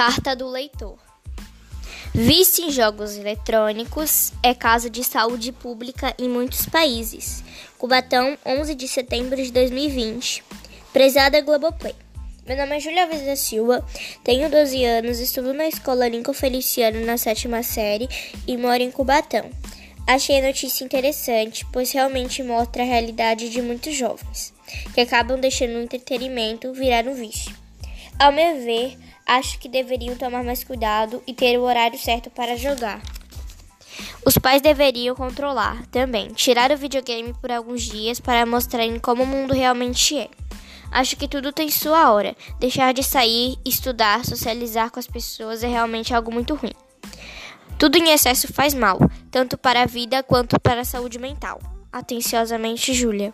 Carta do leitor. Vício em jogos eletrônicos é caso de saúde pública em muitos países. Cubatão, 11 de setembro de 2020. Prezada Globoplay. Meu nome é Julia Alves da Silva, tenho 12 anos, estudo na escola Lincoln Feliciano na sétima série e moro em Cubatão. Achei a notícia interessante, pois realmente mostra a realidade de muitos jovens, que acabam deixando o entretenimento virar um vício. Ao meu ver, acho que deveriam tomar mais cuidado e ter o horário certo para jogar. Os pais deveriam controlar também, tirar o videogame por alguns dias para mostrarem como o mundo realmente é. Acho que tudo tem sua hora. Deixar de sair, estudar, socializar com as pessoas é realmente algo muito ruim. Tudo em excesso faz mal, tanto para a vida quanto para a saúde mental. Atenciosamente, Júlia.